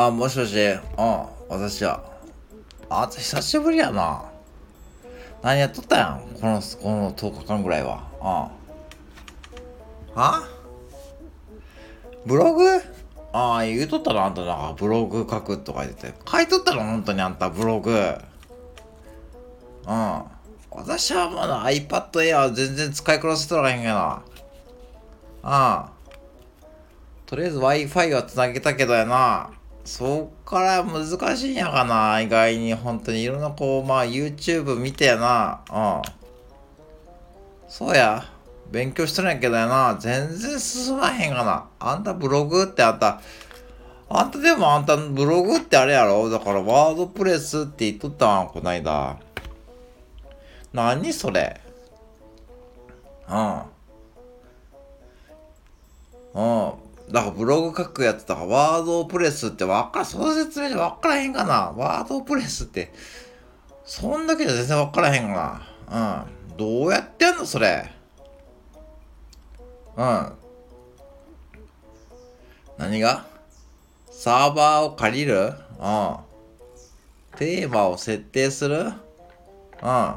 あ、もしもし、うん、私は。あ、久しぶりやな。何やっとったやん、この、この10日間ぐらいは。うん。はブログ？ああ、言うとったのあんたなんかブログ書くとか言ってて。書いとったの本当にあんたブログ。うん。私はまだ iPad Air 全然使いこなせとらへんけど。ああ。とりあえず Wi-Fi は繋げたけどやな。そっから難しいんやかな。意外に本当にいろんなこう、まあ YouTube 見てやな。うん。そうや。勉強しとるんやけどやな。全然進まへんがな。あんたブログってあんた、あんたでもあんたブログってあれやろ？だからワードプレスって言っとったわ、こないだ。何それうん。うん。だからブログ書くやつだかワードプレスってわかる、その説明じゃわからへんかな。ワードプレスって、そんだけじゃ全然わからへんかな。うん。どうやってんのそれ。うん。何が？サーバーを借りる？うん。テーマを設定する？うん。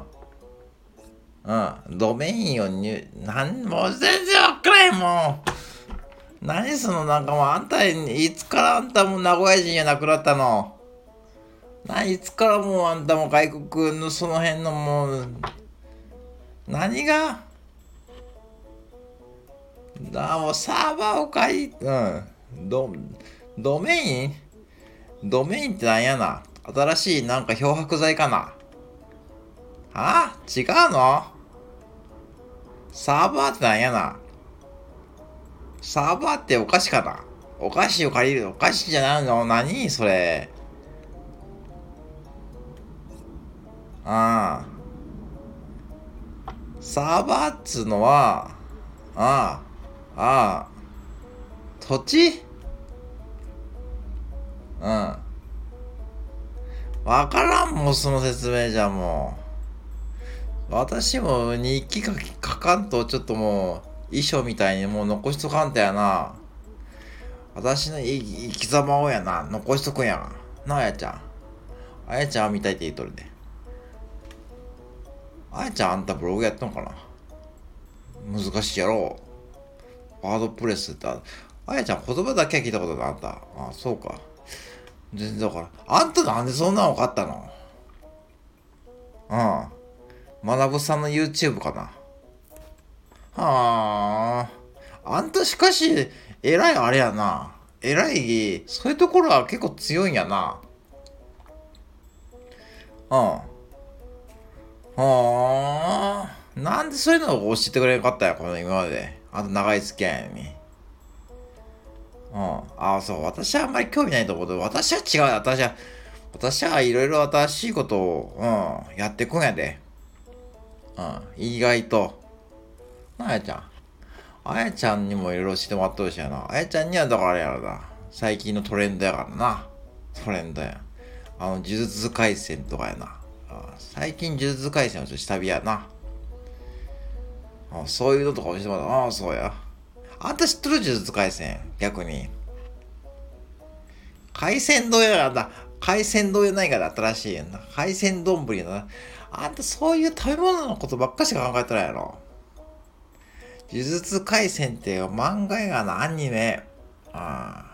うん。ドメインを入、なん、もう全然わからへんもん。何そのなんかもうあんた、いつからあんたも名古屋人やなくなったのないつからもうあんたも外国のその辺のもう、何が？だもうサーバーを借り、うん。ド、ドメイン？ドメインってなんやな？新しいなんか漂白剤かな？あ？違うの？サーバーってなんやな？サーバーってお菓子かな？お菓子を借りる？お菓子じゃないの？何それ？ああ。サーバーっつうのはああああ、土地？うん。わからんもん、その説明じゃもう。私も日記書き書かんと、ちょっともう、衣装みたいにもう残しとかんとやな。私の生き様をやな、残しとくんやなあやちゃん。あやちゃんみたいって言っとるで。あやちゃんあんたブログやったのかな難しいやろ。ワードプレスってあ、あやちゃん言葉だけは聞いたことがあった。あ、そうか。全然わから。あんたなんでそんなの分かったの？うん。学さんの YouTube かな？はあ。あんたしかし、えらいあれやな。えらい、そういうところは結構強いんやな。うん。はあ。なんでそういうのを教えてくれなかったや、この今まで。あと長い付き合いに。うん。ああ、そう。私はあんまり興味ないと思うけど、私は違う。私は、私はいろいろ新しいことを、うん、やってくんやで。うん。意外と。なあやちゃん。あやちゃんにもいろいろしてもらってほしいやな。あやちゃんにはだからあれやろな。最近のトレンドやからな。トレンドや。あの、呪術廻戦とかやな。最近呪術廻戦はちょっと下火やな。あそういうのとか教えてもらった。ああ、そうや。あんた知ってる呪術廻戦逆に。海鮮丼やなんだ。海鮮丼やないから新しいやんな。海鮮丼やな。あんたそういう食べ物のことばっかしか考えてないやろ。呪術廻戦って漫画やな、アニメ。あ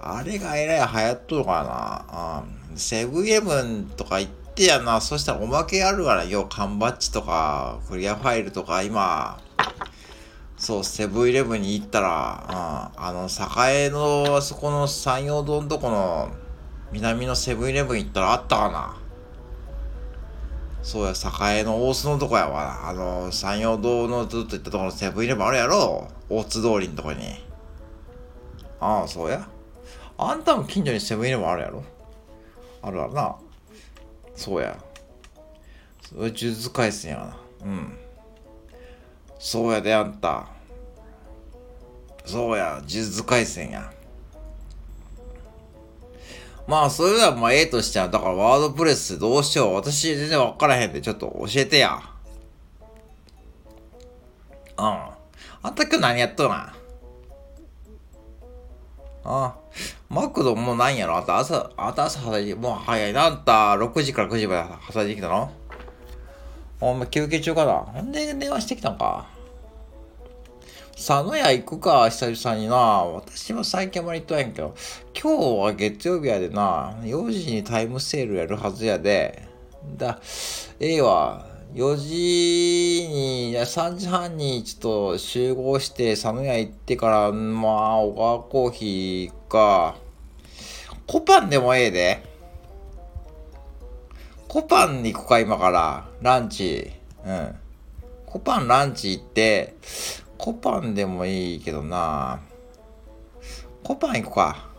あれがえらい流行っとるからな。セブンイレブンとか行ってやな。そしたらおまけあるからよ。缶バッジとか、クリアファイルとか、今、そう、セブンイレブンに行ったら、うん、あの、栄の、あそこの山陽堂のとこの、南のセブンイレブン行ったらあったかな。そうや、栄の大須のとこやわ。あの、山陽堂のずっと行ったところのセブンイレブンあるやろ大津通りのとこに。ああ、そうや。あんたも近所にセブンイレブンあるやろあるわな。そうや。それ呪術廻戦やな。うん。そうやで、あんた。そうや、呪術廻戦や。まあ、それではまあ、ええとしちゃう。だから、ワードプレスどうしよう。私、全然わからへんで、ちょっと教えてや。うんあんた今日何やっとるん？ああマクドもうないんやろ？あんた朝、あんた朝働いて、もう早いな。あんた6時から9時まで働いてきたの？お前休憩中かな？ほんで電話してきたんか？佐野屋行くか、久々にな。私も最近あまり行っとんやんけど、今日は月曜日やでな、4時にタイムセールやるはずやで。だ、ええわ。4時に、いや3時半にちょっと集合して、佐野屋行ってから、まあ、小川コーヒーか。コパンでもええで。コパンに行くか、今から。ランチ。うん。コパンランチ行って、コパンでもいいけどな。コパン行こうか。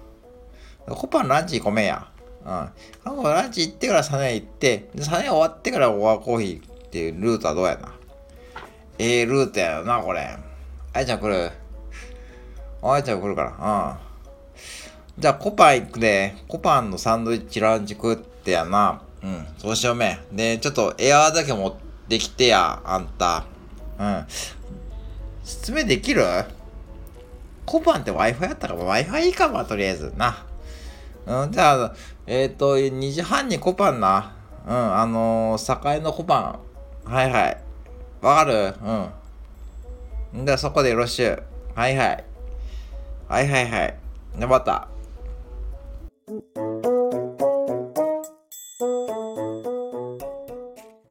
コパンランチ行こめや。うん。ランチ行ってからサネ行って、でサネ終わってからオアコーヒーっていうルートはどうやな。ええー、ルートやな、これ。あいちゃん来るあいちゃん来るから。うん。じゃあ、コパン行くで、コパンのサンドイッチランチ食ってやな。うん、そうしようめ。で、ちょっとエアーだけ持ってきてや、あんた。うん。説明できる？コパンって Wi-Fi やったから Wi-Fi いいかも、とりあえずな。うん、じゃあ、えっ、ー、と、2時半にコパンな。うん、あのー、栄のコパン。はいはい。わかる？うん。じゃあそこでよろしゅう。はいはい。はいはいはい。頑張った。